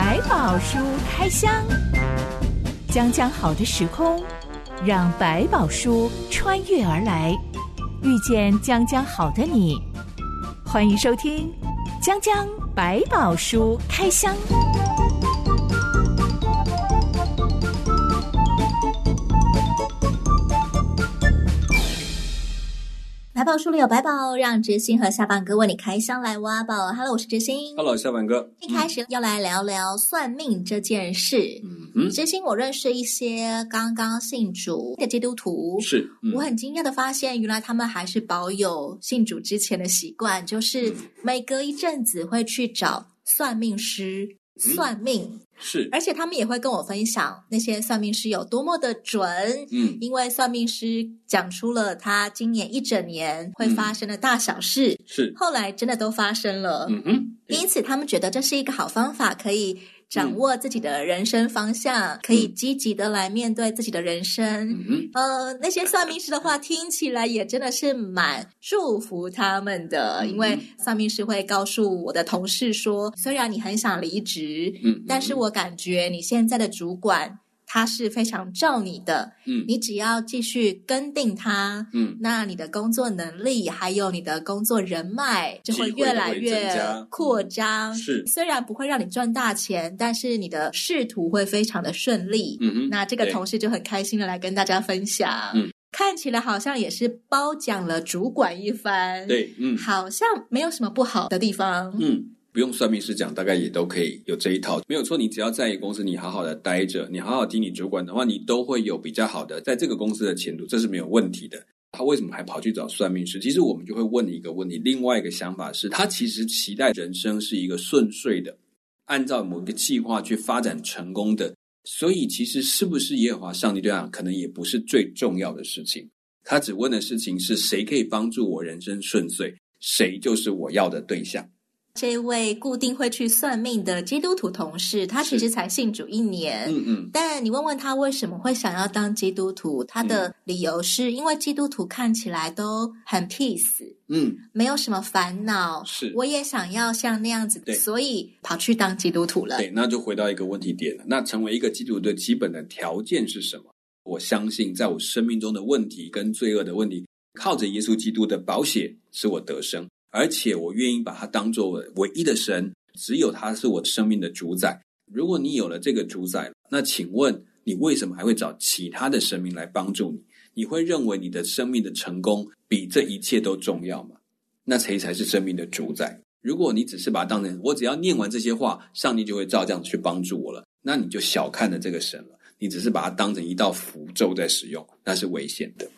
百宝书开箱，将将好的时空，让百宝书穿越而来，遇见将将好的你。欢迎收听《将将百宝书开箱》。宝书里有百宝，让知心和下半哥为你开箱来挖宝。Hello，我是知心。Hello，下半哥。一开始要来聊聊算命这件事。嗯嗯，知心，我认识一些刚刚信主的基督徒，是、嗯、我很惊讶的发现，原来他们还是保有信主之前的习惯，就是每隔一阵子会去找算命师。算命是，而且他们也会跟我分享那些算命师有多么的准。嗯，因为算命师讲出了他今年一整年会发生的大小事，嗯、是，后来真的都发生了。嗯哼，因此他们觉得这是一个好方法，可以。掌握自己的人生方向，嗯、可以积极的来面对自己的人生。嗯，呃，那些算命师的话听起来也真的是蛮祝福他们的，嗯、因为算命师会告诉我的同事说，虽然你很想离职，嗯，但是我感觉你现在的主管。他是非常照你的，嗯，你只要继续跟定他，嗯，那你的工作能力还有你的工作人脉就会越来越扩张。是，虽然不会让你赚大钱，但是你的仕途会非常的顺利。嗯哼，那这个同事就很开心的来跟大家分享，嗯，看起来好像也是褒奖了主管一番，对，嗯，好像没有什么不好的地方，嗯。不用算命师讲，大概也都可以有这一套，没有错。你只要在一个公司，你好好的待着，你好好听你主管的话，你都会有比较好的在这个公司的前途，这是没有问题的。他为什么还跑去找算命师？其实我们就会问你一个问题，另外一个想法是他其实期待人生是一个顺遂的，按照某一个计划去发展成功的。所以其实是不是耶和华上帝这样，可能也不是最重要的事情。他只问的事情是谁可以帮助我人生顺遂，谁就是我要的对象。这位固定会去算命的基督徒同事，他其实才信主一年。嗯嗯。但你问问他为什么会想要当基督徒，他的理由是因为基督徒看起来都很 peace，嗯，没有什么烦恼。是，我也想要像那样子，对，所以跑去当基督徒了。对，那就回到一个问题点了。那成为一个基督徒的基本的条件是什么？我相信，在我生命中的问题跟罪恶的问题，靠着耶稣基督的宝血，使我得生。而且我愿意把他当作唯一的神，只有他是我生命的主宰。如果你有了这个主宰，那请问你为什么还会找其他的神明来帮助你？你会认为你的生命的成功比这一切都重要吗？那谁才是生命的主宰？如果你只是把它当成我只要念完这些话，上帝就会照这样去帮助我了，那你就小看了这个神了。你只是把它当成一道符咒在使用，那是危险的。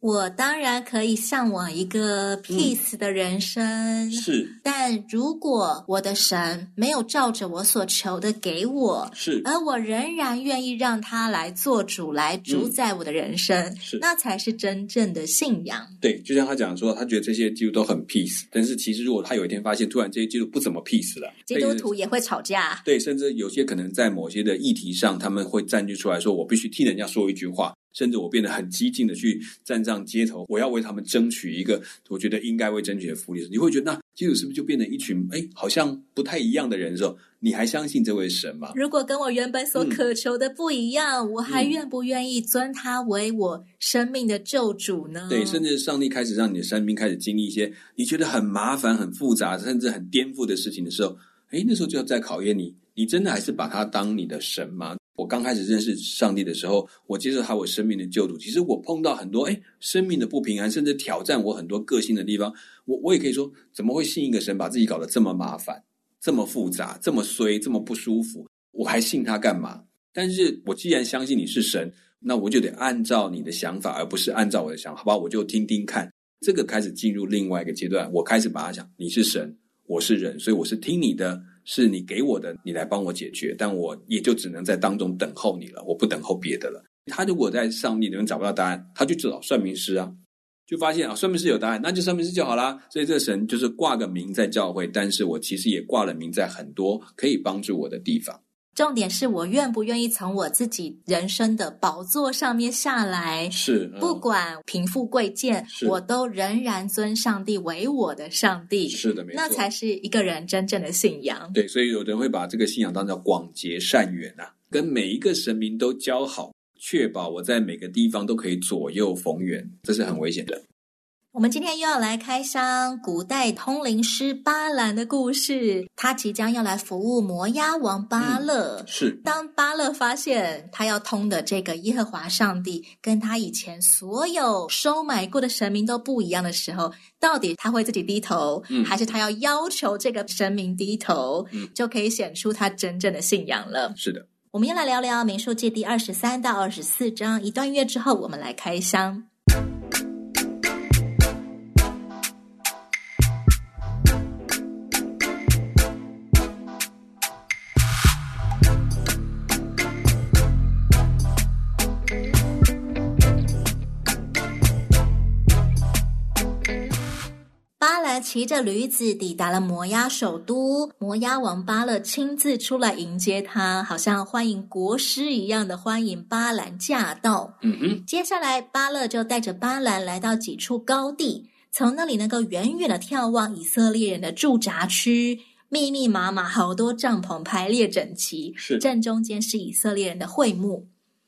我当然可以向往一个 peace 的人生，嗯、是。但如果我的神没有照着我所求的给我，是，而我仍然愿意让他来做主，来主宰我的人生，嗯、是，那才是真正的信仰。对，就像他讲说，他觉得这些基督都很 peace，但是其实如果他有一天发现，突然这些基督不怎么 peace 了，基督徒也会吵架。对，甚至有些可能在某些的议题上，他们会占据出来说，我必须替人家说一句话。甚至我变得很激进的去站上街头，我要为他们争取一个我觉得应该为争取的福利。你会觉得那基督是不是就变成一群哎，好像不太一样的人的时候，你还相信这位神吗？如果跟我原本所渴求的不一样，嗯、我还愿不愿意尊他为我生命的救主呢？对，甚至上帝开始让你的生命开始经历一些你觉得很麻烦、很复杂，甚至很颠覆的事情的时候，哎，那时候就要再考验你，你真的还是把他当你的神吗？我刚开始认识上帝的时候，我接受他我生命的救主。其实我碰到很多诶生命的不平安，甚至挑战我很多个性的地方。我我也可以说，怎么会信一个神，把自己搞得这么麻烦、这么复杂、这么衰、这么不舒服？我还信他干嘛？但是我既然相信你是神，那我就得按照你的想法，而不是按照我的想法。好吧，我就听听看。这个开始进入另外一个阶段，我开始把它想，你是神，我是人，所以我是听你的。是你给我的，你来帮我解决，但我也就只能在当中等候你了，我不等候别的了。他如果在上帝里面找不到答案，他就找算命师啊，就发现啊，算命师有答案，那就算命师就好啦。所以这个神就是挂个名在教会，但是我其实也挂了名在很多可以帮助我的地方。重点是我愿不愿意从我自己人生的宝座上面下来。是，嗯、不管贫富贵贱，我都仍然尊上帝为我的上帝。是的，没错，那才是一个人真正的信仰。对，所以有人会把这个信仰当成广结善缘啊，跟每一个神明都交好，确保我在每个地方都可以左右逢源，这是很危险的。我们今天又要来开箱古代通灵师巴兰的故事。他即将要来服务摩押王巴勒。嗯、是。当巴勒发现他要通的这个耶和华上帝跟他以前所有收买过的神明都不一样的时候，到底他会自己低头，嗯、还是他要要求这个神明低头，嗯、就可以显出他真正的信仰了？是的。我们要来聊聊民数记第二十三到二十四章。一段月之后，我们来开箱。骑着驴子抵达了摩押首都，摩押王巴勒亲自出来迎接他，好像欢迎国师一样的欢迎巴兰驾到。嗯哼，接下来巴勒就带着巴兰来到几处高地，从那里能够远远的眺望以色列人的驻扎区，密密麻麻好多帐篷排列整齐，是正中间是以色列人的会幕。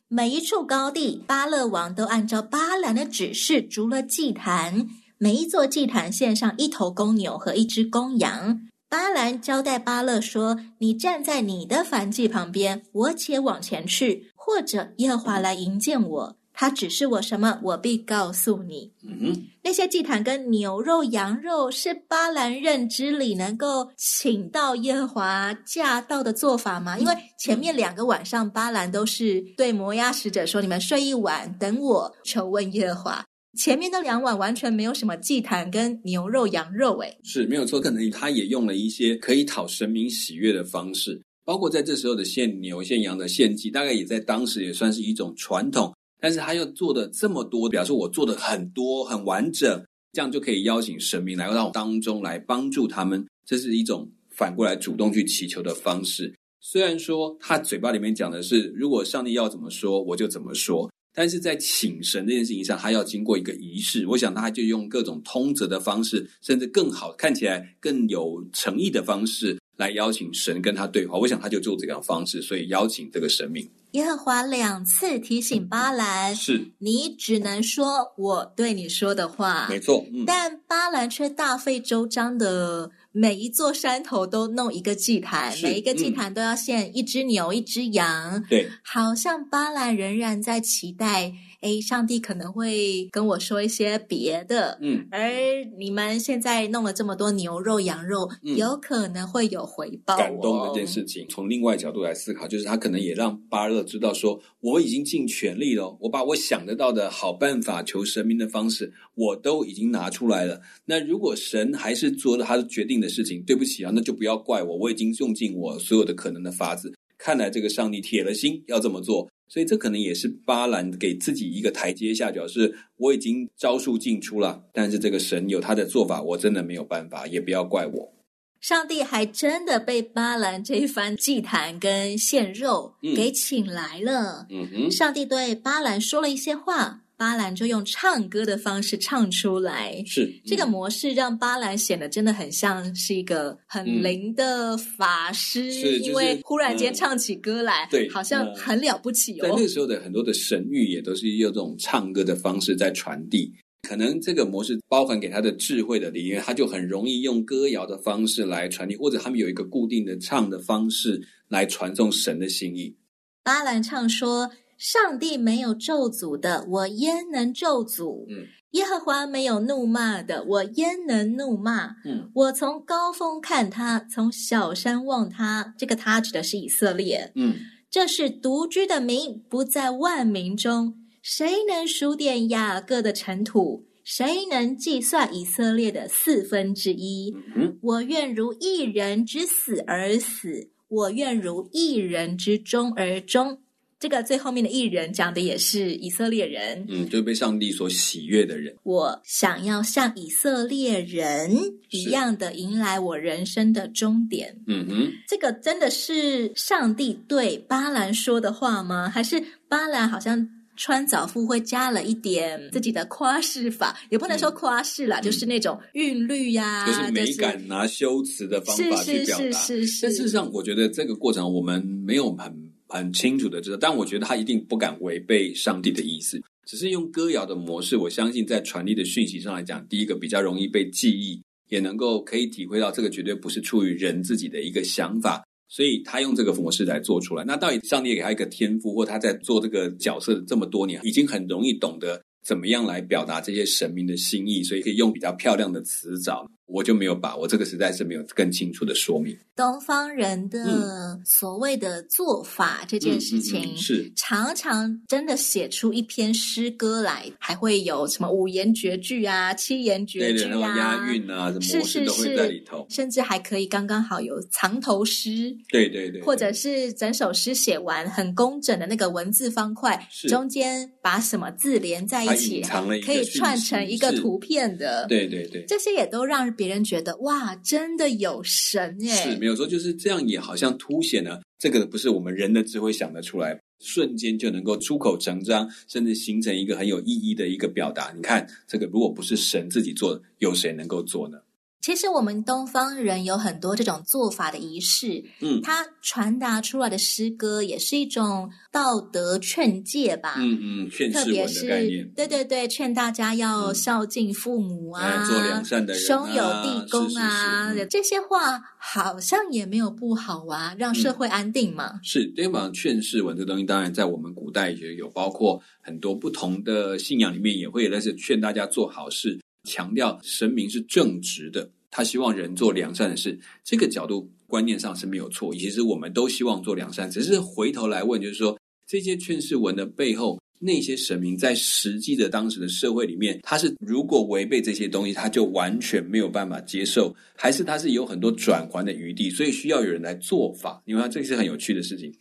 每一处高地，巴勒王都按照巴兰的指示筑了祭坛。每一座祭坛献上一头公牛和一只公羊。巴兰交代巴勒说：“你站在你的燔祭旁边，我且往前去，或者耶和华来迎接我，他指示我什么，我必告诉你。”嗯，那些祭坛跟牛肉、羊肉是巴兰认知里能够请到耶和华驾到的做法吗？因为前面两个晚上，巴兰都是对摩押使者说：“你们睡一晚，等我求问耶和华。”前面的两碗完全没有什么祭坛跟牛肉、羊肉，诶，是没有错。可能他也用了一些可以讨神明喜悦的方式，包括在这时候的献牛、献羊的献祭，大概也在当时也算是一种传统。但是他又做的这么多，表示我做的很多很完整，这样就可以邀请神明来到当中来帮助他们，这是一种反过来主动去祈求的方式。虽然说他嘴巴里面讲的是，如果上帝要怎么说，我就怎么说。但是在请神这件事情上，他要经过一个仪式。我想他就用各种通则的方式，甚至更好看起来更有诚意的方式来邀请神跟他对话。我想他就做这个方式，所以邀请这个神明。耶和华两次提醒巴兰：“是你只能说我对你说的话。”没错，嗯。但巴兰却大费周章的。每一座山头都弄一个祭坛，每一个祭坛都要献一只牛、嗯、一只羊。对，好像巴兰仍然在期待，诶，上帝可能会跟我说一些别的。嗯，而你们现在弄了这么多牛肉、羊肉，嗯、有可能会有回报、哦。感动这件事情，从另外角度来思考，就是他可能也让巴勒知道说，我已经尽全力了，我把我想得到的好办法求神明的方式，我都已经拿出来了。那如果神还是做了他的决定，的事情，对不起啊，那就不要怪我，我已经用尽我所有的可能的法子。看来这个上帝铁了心要这么做，所以这可能也是巴兰给自己一个台阶下，表示我已经招数尽出了。但是这个神有他的做法，我真的没有办法，也不要怪我。上帝还真的被巴兰这一番祭坛跟献肉给请来了。嗯哼，上帝对巴兰说了一些话。巴兰就用唱歌的方式唱出来，是、嗯、这个模式让巴兰显得真的很像是一个很灵的法师，嗯就是、因为忽然间唱起歌来，对、嗯，好像很了不起哦。在那个时候的很多的神谕也都是用这种唱歌的方式在传递，可能这个模式包含给他的智慧的里面，他就很容易用歌谣的方式来传递，或者他们有一个固定的唱的方式来传送神的心意。巴兰唱说。上帝没有咒诅的，我焉能咒诅？嗯，耶和华没有怒骂的，我焉能怒骂？嗯，我从高峰看他，从小山望他，这个他指的是以色列。嗯，这是独居的民，不在万民中。谁能数点雅各的尘土？谁能计算以色列的四分之一？嗯，我愿如一人之死而死，我愿如一人之中而终。这个最后面的艺人讲的也是以色列人，嗯，就被上帝所喜悦的人。我想要像以色列人一样的迎来我人生的终点。嗯哼，这个真的是上帝对巴兰说的话吗？还是巴兰好像穿凿附会加了一点自己的夸饰法？也不能说夸饰啦，嗯、就是那种韵律呀、啊，就是美感拿修辞的方法去表达。是是是是是。但事实上，我觉得这个过程我们没有很。很清楚的知道，但我觉得他一定不敢违背上帝的意思，只是用歌谣的模式。我相信在传递的讯息上来讲，第一个比较容易被记忆，也能够可以体会到这个绝对不是出于人自己的一个想法，所以他用这个模式来做出来。那到底上帝给他一个天赋，或他在做这个角色这么多年，已经很容易懂得怎么样来表达这些神明的心意，所以可以用比较漂亮的词藻。我就没有把握，这个实在是没有更清楚的说明。东方人的所谓的做法这件事情，嗯嗯嗯、是常常真的写出一篇诗歌来，还会有什么五言绝句啊、七言绝句押韵啊，什么模式都会在里头，甚至还可以刚刚好有藏头诗。对对对，或者是整首诗写完很工整的那个文字方块，中间把什么字连在一起，可以串成一个图片的。对对对，这些也都让。别人觉得哇，真的有神耶！是没有说就是这样，也好像凸显了这个不是我们人的智慧想得出来，瞬间就能够出口成章，甚至形成一个很有意义的一个表达。你看，这个如果不是神自己做，有谁能够做呢？其实我们东方人有很多这种做法的仪式，嗯，它传达出来的诗歌也是一种道德劝诫吧，嗯嗯，劝世文的概念，对对对，劝大家要孝敬父母啊，嗯、做良善的人、啊，兄友弟恭啊，是是是这些话好像也没有不好啊，让社会安定嘛。嗯、是，对方劝世文这东西，当然在我们古代也有，包括很多不同的信仰里面也会有，但是劝大家做好事。强调神明是正直的，他希望人做良善的事，这个角度观念上是没有错。其实我们都希望做良善，只是回头来问，就是说这些劝世文的背后，那些神明在实际的当时的社会里面，他是如果违背这些东西，他就完全没有办法接受，还是他是有很多转圜的余地，所以需要有人来做法。你看，这是很有趣的事情。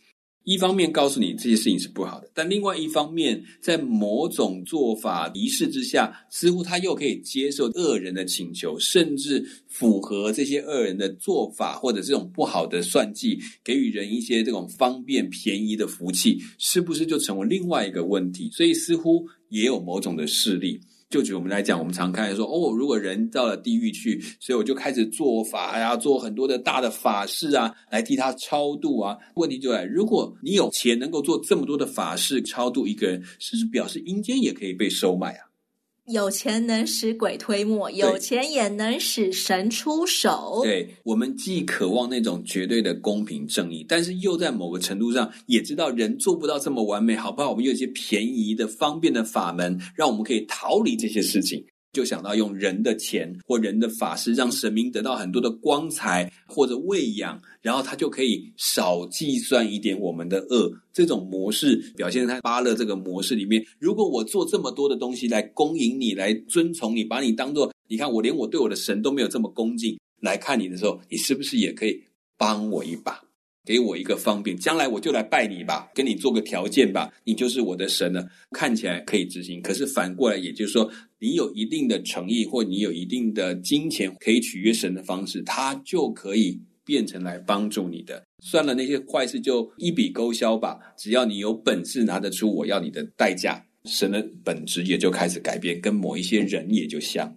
一方面告诉你这些事情是不好的，但另外一方面，在某种做法仪式之下，似乎他又可以接受恶人的请求，甚至符合这些恶人的做法，或者这种不好的算计，给予人一些这种方便便宜的福气，是不是就成为另外一个问题？所以似乎也有某种的势力。就举我们来讲，我们常看说，哦，如果人到了地狱去，所以我就开始做法呀，做很多的大的法事啊，来替他超度啊。问题就来，如果你有钱能够做这么多的法事超度一个人，是不是表示阴间也可以被收买啊？有钱能使鬼推磨，有钱也能使神出手。对，我们既渴望那种绝对的公平正义，但是又在某个程度上也知道人做不到这么完美，好不好？我们有一些便宜的、方便的法门，让我们可以逃离这些事情。就想到用人的钱或人的法事，让神明得到很多的光彩或者喂养，然后他就可以少计算一点我们的恶。这种模式表现在巴勒这个模式里面。如果我做这么多的东西来恭迎你，来尊崇你，把你当做，你看我连我对我的神都没有这么恭敬来看你的时候，你是不是也可以帮我一把？给我一个方便，将来我就来拜你吧，跟你做个条件吧，你就是我的神了。看起来可以执行，可是反过来，也就是说，你有一定的诚意，或你有一定的金钱可以取悦神的方式，他就可以变成来帮助你的。算了，那些坏事就一笔勾销吧。只要你有本事拿得出我要你的代价，神的本质也就开始改变，跟某一些人也就像。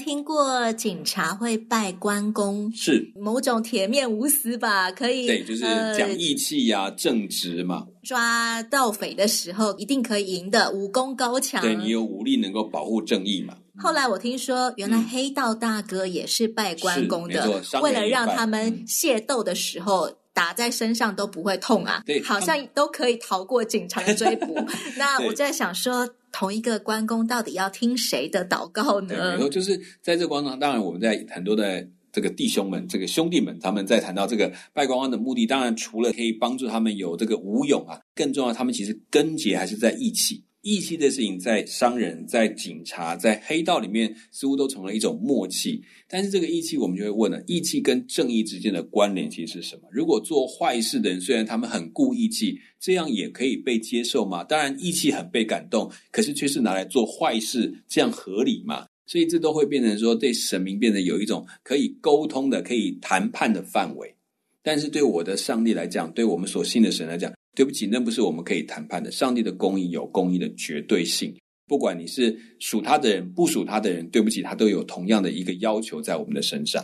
听过警察会拜关公，是某种铁面无私吧？可以，对，就是讲义气呀、呃、正直嘛。抓盗匪的时候一定可以赢的，武功高强。对，你有武力能够保护正义嘛。后来我听说，原来黑道大哥也是拜关公的，嗯、为了让他们械斗的时候。嗯打在身上都不会痛啊，对，好像都可以逃过警察的追捕。那我在想说，同一个关公到底要听谁的祷告呢？然后就是在这个关头，当然我们在很多的这个弟兄们、这个兄弟们，他们在谈到这个拜关公的目的，当然除了可以帮助他们有这个武勇啊，更重要，他们其实根结还是在义气。义气的事情，在商人、在警察、在黑道里面，似乎都成了一种默契。但是这个义气，我们就会问了：义气跟正义之间的关联其实是什么？如果做坏事的人，虽然他们很顾义气，这样也可以被接受吗？当然，义气很被感动，可是却是拿来做坏事，这样合理吗？所以这都会变成说，对神明变得有一种可以沟通的、可以谈判的范围。但是对我的上帝来讲，对我们所信的神来讲，对不起，那不是我们可以谈判的。上帝的公义有公义的绝对性，不管你是属他的人，不属他的人，对不起，他都有同样的一个要求在我们的身上。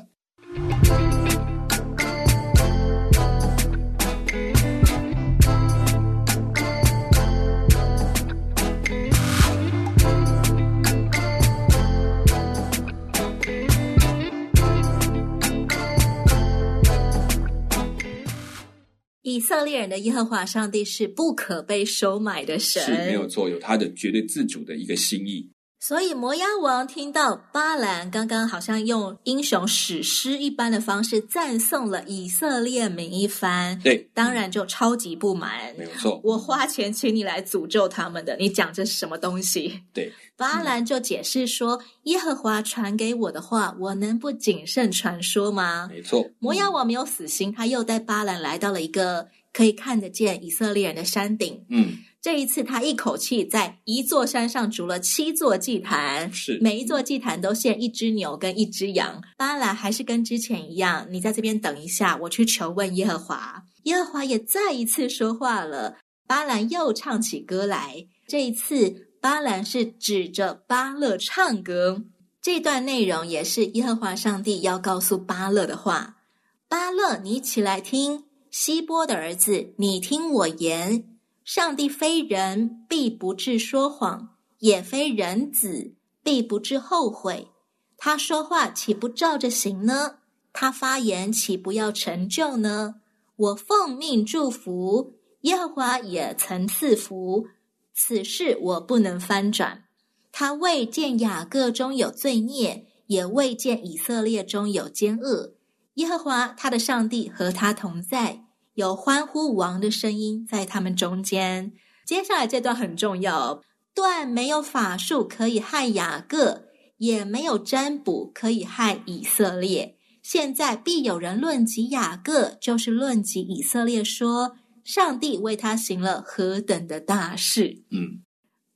色列人的耶和华上帝是不可被收买的神，是没有错，有他的绝对自主的一个心意。所以摩押王听到巴兰刚刚好像用英雄史诗一般的方式赞颂了以色列民一番，对，当然就超级不满。没有错，我花钱请你来诅咒他们的，你讲这是什么东西？对，巴兰就解释说：“耶和华传给我的话，我能不谨慎传说吗？”没错，摩押王没有死心，他又带巴兰来到了一个可以看得见以色列人的山顶。嗯。这一次，他一口气在一座山上筑了七座祭坛，是每一座祭坛都献一只牛跟一只羊。巴兰还是跟之前一样，你在这边等一下，我去求问耶和华。耶和华也再一次说话了，巴兰又唱起歌来。这一次，巴兰是指着巴勒唱歌。这段内容也是耶和华上帝要告诉巴勒的话：巴勒，你起来听；希波的儿子，你听我言。上帝非人，必不至说谎；也非人子，必不至后悔。他说话岂不照着行呢？他发言岂不要成就呢？我奉命祝福，耶和华也曾赐福。此事我不能翻转。他未见雅各中有罪孽，也未见以色列中有奸恶。耶和华他的上帝和他同在。有欢呼王的声音在他们中间。接下来这段很重要，断没有法术可以害雅各，也没有占卜可以害以色列。现在必有人论及雅各，就是论及以色列，说上帝为他行了何等的大事。嗯，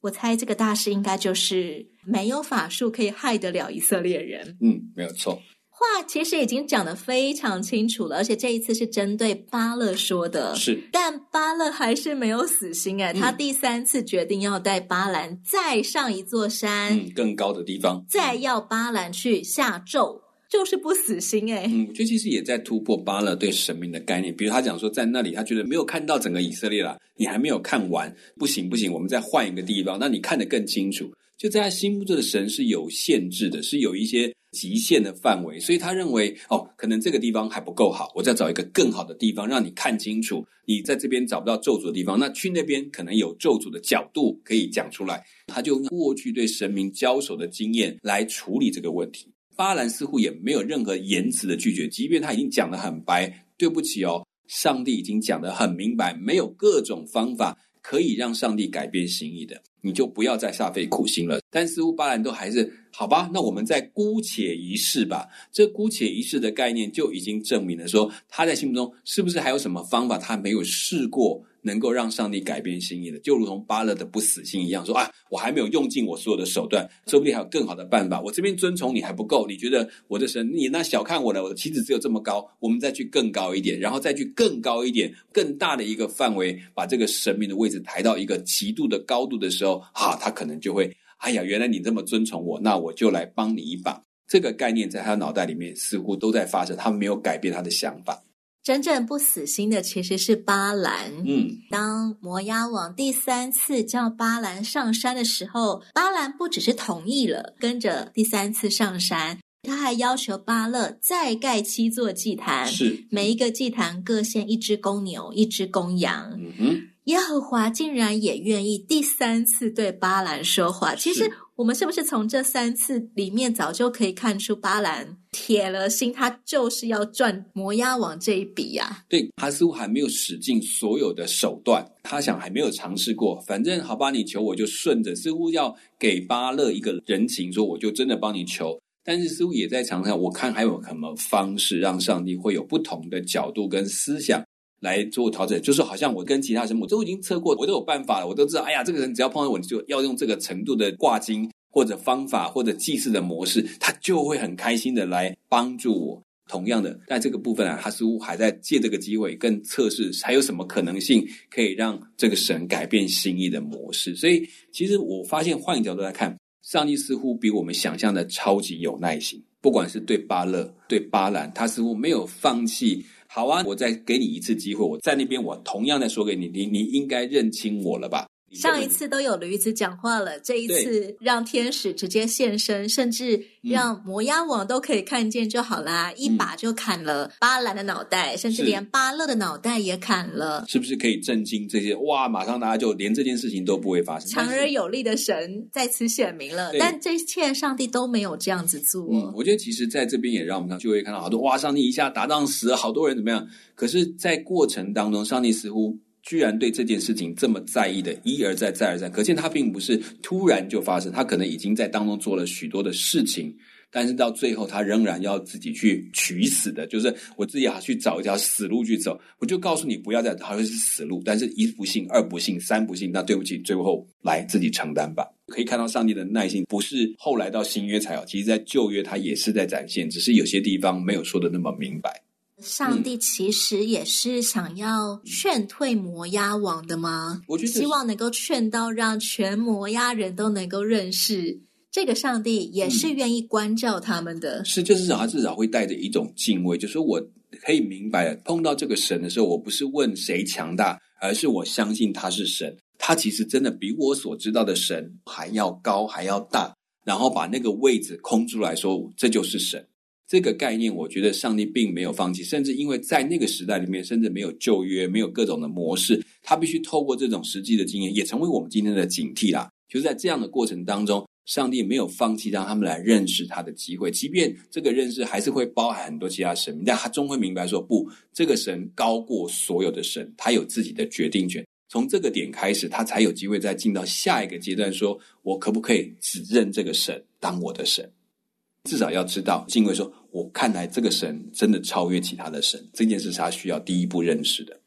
我猜这个大事应该就是没有法术可以害得了以色列人。嗯，没有错。话其实已经讲得非常清楚了，而且这一次是针对巴勒说的。是，但巴勒还是没有死心哎，他第三次决定要带巴兰再上一座山，嗯，更高的地方，再要巴兰去下咒，就是不死心哎。嗯，这其实也在突破巴勒对神明的概念，比如他讲说，在那里他觉得没有看到整个以色列了，你还没有看完，不行不行，我们再换一个地方，那你看得更清楚。就在他心目中的神是有限制的，是有一些。极限的范围，所以他认为哦，可能这个地方还不够好，我再找一个更好的地方，让你看清楚。你在这边找不到咒诅的地方，那去那边可能有咒诅的角度可以讲出来。他就用过去对神明交手的经验来处理这个问题。巴兰似乎也没有任何言辞的拒绝，即便他已经讲得很白，对不起哦，上帝已经讲得很明白，没有各种方法可以让上帝改变心意的。你就不要再煞费苦心了。但似乎巴兰都还是好吧，那我们再姑且一试吧。这姑且一试的概念就已经证明了说，他在心目中是不是还有什么方法他没有试过？能够让上帝改变心意的，就如同巴勒的不死心一样，说啊，我还没有用尽我所有的手段，说不定还有更好的办法。我这边遵从你还不够，你觉得我的神，你那小看我了，我的棋子只有这么高，我们再去更高一点，然后再去更高一点，更大的一个范围，把这个神明的位置抬到一个极度的高度的时候，啊，他可能就会，哎呀，原来你这么尊崇我，那我就来帮你一把。这个概念在他脑袋里面似乎都在发生，他没有改变他的想法。真正不死心的其实是巴兰。嗯，当摩押王第三次叫巴兰上山的时候，巴兰不只是同意了，跟着第三次上山，他还要求巴勒再盖七座祭坛，是每一个祭坛各献一只公牛，一只公羊。嗯哼，耶和华竟然也愿意第三次对巴兰说话。其实。我们是不是从这三次里面早就可以看出巴兰铁了心，他就是要赚摩押王这一笔呀、啊？对，他似乎还没有使尽所有的手段，他想还没有尝试过。反正好吧，你求我就顺着，似乎要给巴勒一个人情，说我就真的帮你求。但是似乎也在尝试，我看还有什么方式让上帝会有不同的角度跟思想来做调整。就是好像我跟其他神母都已经测过，我都有办法了，我都知道。哎呀，这个人只要碰到我，就要用这个程度的挂金。或者方法，或者祭祀的模式，他就会很开心的来帮助我。同样的，在这个部分啊，他似乎还在借这个机会，更测试还有什么可能性可以让这个神改变心意的模式。所以，其实我发现换一个角度来看，上帝似乎比我们想象的超级有耐心。不管是对巴勒、对巴兰，他似乎没有放弃。好啊，我再给你一次机会，我在那边，我同样的说给你，你你应该认清我了吧？上一次都有驴子讲话了，这一次让天使直接现身，甚至让摩押王都可以看见就好啦，嗯、一把就砍了巴兰的脑袋，甚至连巴勒的脑袋也砍了，是不是可以震惊这些？哇！马上大家就连这件事情都不会发生，强而有力的神在此显明了，但这一切上帝都没有这样子做。嗯，我觉得其实在这边也让我们就会看到好多哇！上帝一下打仗死了好多人怎么样？可是，在过程当中，上帝似乎。居然对这件事情这么在意的，一而再，再而三，可见他并不是突然就发生，他可能已经在当中做了许多的事情，但是到最后他仍然要自己去取死的，就是我自己要去找一条死路去走。我就告诉你不要再，好像是死路，但是一不信，二不信，三不信，那对不起，最后来自己承担吧。可以看到上帝的耐心，不是后来到新约才有，其实在旧约他也是在展现，只是有些地方没有说的那么明白。上帝其实也是想要劝退摩押王的吗？我觉得希望能够劝到让全摩押人都能够认识这个上帝，也是愿意关照他们的。嗯、是，就是他至少会带着一种敬畏，就是我可以明白，碰到这个神的时候，我不是问谁强大，而是我相信他是神，他其实真的比我所知道的神还要高，还要大，然后把那个位置空出来说，这就是神。这个概念，我觉得上帝并没有放弃，甚至因为在那个时代里面，甚至没有旧约，没有各种的模式，他必须透过这种实际的经验，也成为我们今天的警惕啦。就是在这样的过程当中，上帝没有放弃让他们来认识他的机会，即便这个认识还是会包含很多其他神明，但他终会明白说，不，这个神高过所有的神，他有自己的决定权。从这个点开始，他才有机会再进到下一个阶段，说我可不可以只认这个神当我的神？至少要知道，敬畏说。我看来这个神真的超越其他的神，这件事是他需要第一步认识的。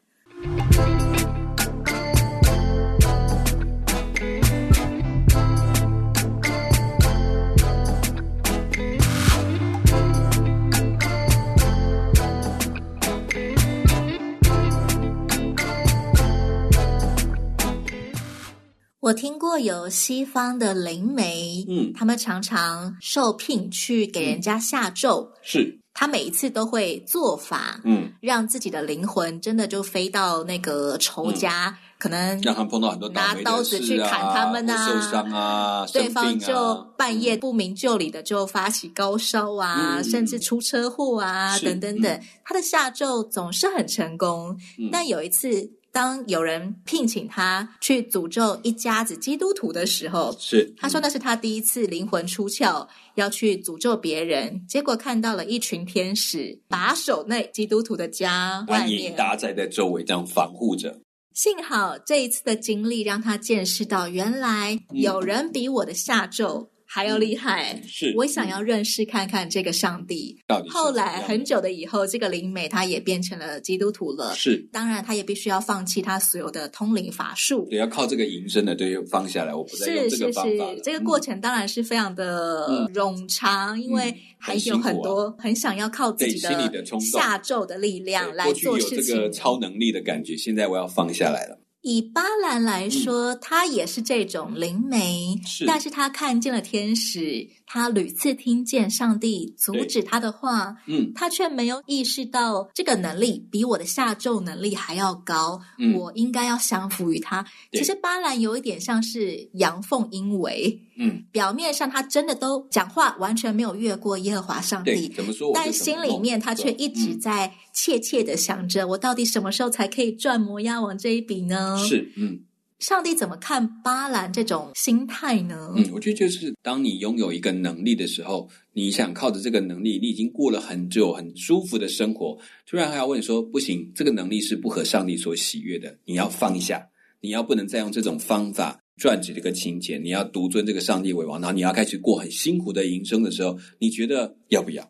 听过有西方的灵媒，嗯，他们常常受聘去给人家下咒，嗯、是，他每一次都会做法，嗯，让自己的灵魂真的就飞到那个仇家，嗯、可能让他们碰到很多拿刀子去砍他们啊，受伤啊，对方就半夜不明就里的就发起高烧啊，嗯、甚至出车祸啊，等等等，嗯、他的下咒总是很成功，嗯、但有一次。当有人聘请他去诅咒一家子基督徒的时候，是他说那是他第一次灵魂出窍要去诅咒别人，结果看到了一群天使把守那基督徒的家外面，搭在在周围这样防护着。幸好这一次的经历让他见识到，原来有人比我的下咒。还要厉害，嗯、是我想要认识看看这个上帝。到底后来很久的以后，这个灵媒他也变成了基督徒了。是，当然他也必须要放弃他所有的通灵法术，对，要靠这个营生的，对，放下来，我不再用这个方法。是是是，这个过程当然是非常的冗长，嗯、因为还有很多很想要靠自己的下咒的力量来做事情。过去有这个超能力的感觉，现在我要放下来了。以巴兰来说，嗯、他也是这种灵媒，是但是他看见了天使。他屡次听见上帝阻止他的话，嗯，他却没有意识到这个能力比我的下咒能力还要高，嗯，我应该要降服于他。其实巴兰有一点像是阳奉阴违，嗯，表面上他真的都讲话完全没有越过耶和华上帝，怎么说？但心里面他却一直在切切的想着，我到底什么时候才可以赚摩押王这一笔呢？是，嗯。上帝怎么看巴兰这种心态呢？嗯，我觉得就是当你拥有一个能力的时候，你想靠着这个能力，你已经过了很久很舒服的生活，突然还要问说，不行，这个能力是不合上帝所喜悦的，你要放下，你要不能再用这种方法赚取这个金钱，你要独尊这个上帝为王，然后你要开始过很辛苦的营生的时候，你觉得要不要？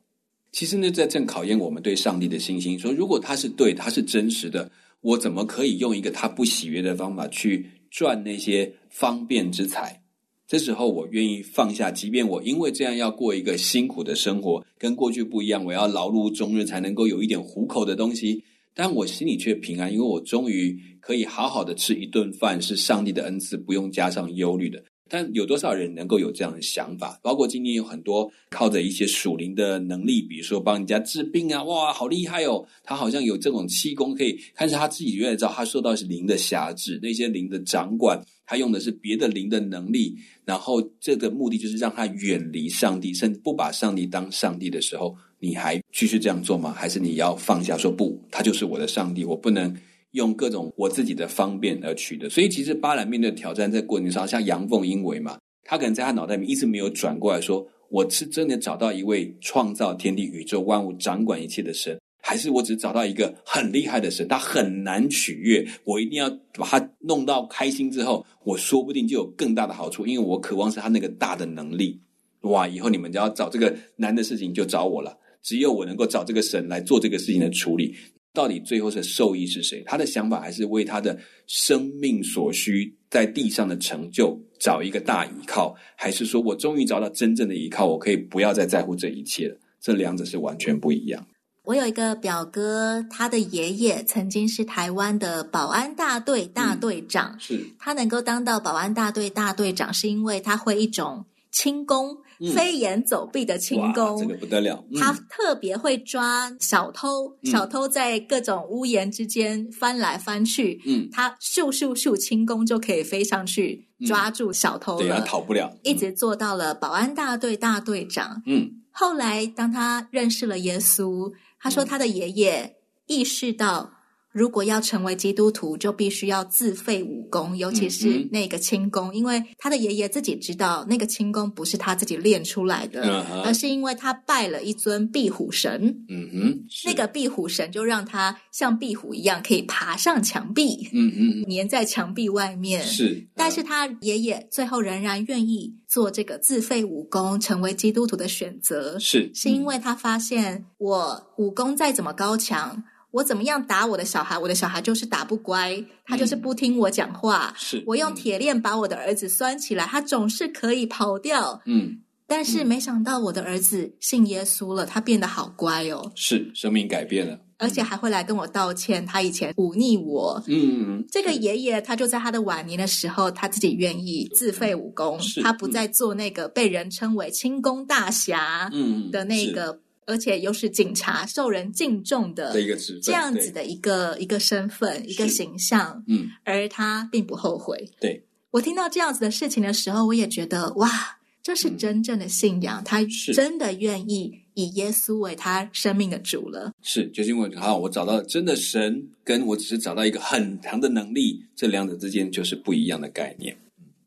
其实呢，在正考验我们对上帝的信心，说如果他是对，他是真实的。我怎么可以用一个他不喜悦的方法去赚那些方便之财？这时候我愿意放下，即便我因为这样要过一个辛苦的生活，跟过去不一样，我要劳碌终日才能够有一点糊口的东西，但我心里却平安，因为我终于可以好好的吃一顿饭，是上帝的恩赐，不用加上忧虑的。但有多少人能够有这样的想法？包括今天有很多靠着一些属灵的能力，比如说帮人家治病啊，哇，好厉害哦！他好像有这种气功，可以看是他自己原来知道他受到是灵的辖制，那些灵的掌管，他用的是别的灵的能力，然后这个目的就是让他远离上帝，甚至不把上帝当上帝的时候，你还继续这样做吗？还是你要放下说不，他就是我的上帝，我不能。用各种我自己的方便而取的，所以其实巴兰面对挑战在过程上像阳奉阴违嘛，他可能在他脑袋里面一直没有转过来说，我是真的找到一位创造天地宇宙万物掌管一切的神，还是我只找到一个很厉害的神，他很难取悦，我一定要把他弄到开心之后，我说不定就有更大的好处，因为我渴望是他那个大的能力。哇，以后你们只要找这个难的事情就找我了，只有我能够找这个神来做这个事情的处理。到底最后的受益是谁？他的想法还是为他的生命所需，在地上的成就找一个大依靠，还是说我终于找到真正的依靠，我可以不要再在乎这一切了？这两者是完全不一样。我有一个表哥，他的爷爷曾经是台湾的保安大队大队长，嗯、是他能够当到保安大队大队长，是因为他会一种轻功。飞檐走壁的轻功，这个不得了。他特别会抓小偷，嗯、小偷在各种屋檐之间翻来翻去，嗯，他咻咻咻轻功就可以飞上去抓住小偷了，对，他逃不了，一直做到了保安大队大队长。嗯，后来当他认识了耶稣，他说他的爷爷意识到。如果要成为基督徒，就必须要自废武功，尤其是那个轻功，嗯、因为他的爷爷自己知道那个轻功不是他自己练出来的，嗯、而是因为他拜了一尊壁虎神。嗯哼，那个壁虎神就让他像壁虎一样可以爬上墙壁，嗯嗯，粘在墙壁外面。是，嗯、但是他爷爷最后仍然愿意做这个自废武功，成为基督徒的选择。是，是因为他发现我武功再怎么高强。我怎么样打我的小孩，我的小孩就是打不乖，他就是不听我讲话。是、嗯、我用铁链把我的儿子拴起来，他总是可以跑掉。嗯，但是没想到我的儿子信耶稣了，他变得好乖哦。是，生命改变了，而且还会来跟我道歉。他以前忤逆我。嗯，这个爷爷他就在他的晚年的时候，他自己愿意自废武功，他不再做那个被人称为轻功大侠的那个。而且又是警察，受人敬重的一个职，这样子的一个一个身份，一个形象，嗯，而他并不后悔。对，我听到这样子的事情的时候，我也觉得哇，这是真正的信仰，他真的愿意以耶稣为他生命的主了。是，就是因为好，我找到真的神，跟我只是找到一个很强的能力，这两者之间就是不一样的概念。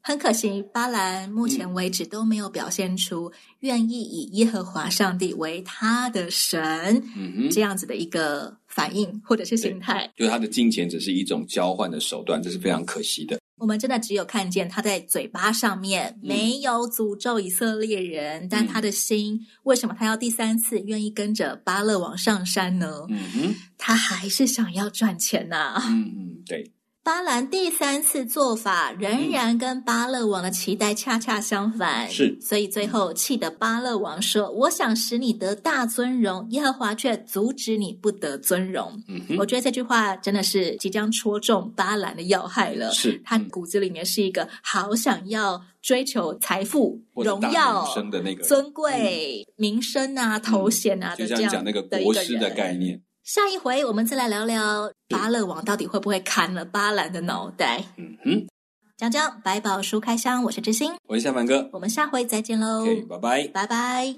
很可惜，巴兰目前为止都没有表现出愿意以耶和华上帝为他的神，这样子的一个反应或者是心态。就是他的金钱只是一种交换的手段，这是非常可惜的。我们真的只有看见他在嘴巴上面没有诅咒以色列人，嗯、但他的心为什么他要第三次愿意跟着巴勒王上山呢？嗯哼，他还是想要赚钱呐、啊。嗯嗯，对。巴兰第三次做法仍然跟巴勒王的期待恰恰相反，是，所以最后气得巴勒王说：“我想使你得大尊荣，耶和华却阻止你不得尊荣。”嗯哼，我觉得这句话真的是即将戳中巴兰的要害了。是，他骨子里面是一个好想要追求财富、荣耀、生的那个尊贵、嗯、名声啊、头衔啊。就像讲那个国师的概念。下一回我们再来聊聊巴勒王到底会不会砍了巴兰的脑袋。嗯哼，讲讲百宝书开箱，我是知心，我是夏凡哥，我们下回再见喽，拜拜，拜拜。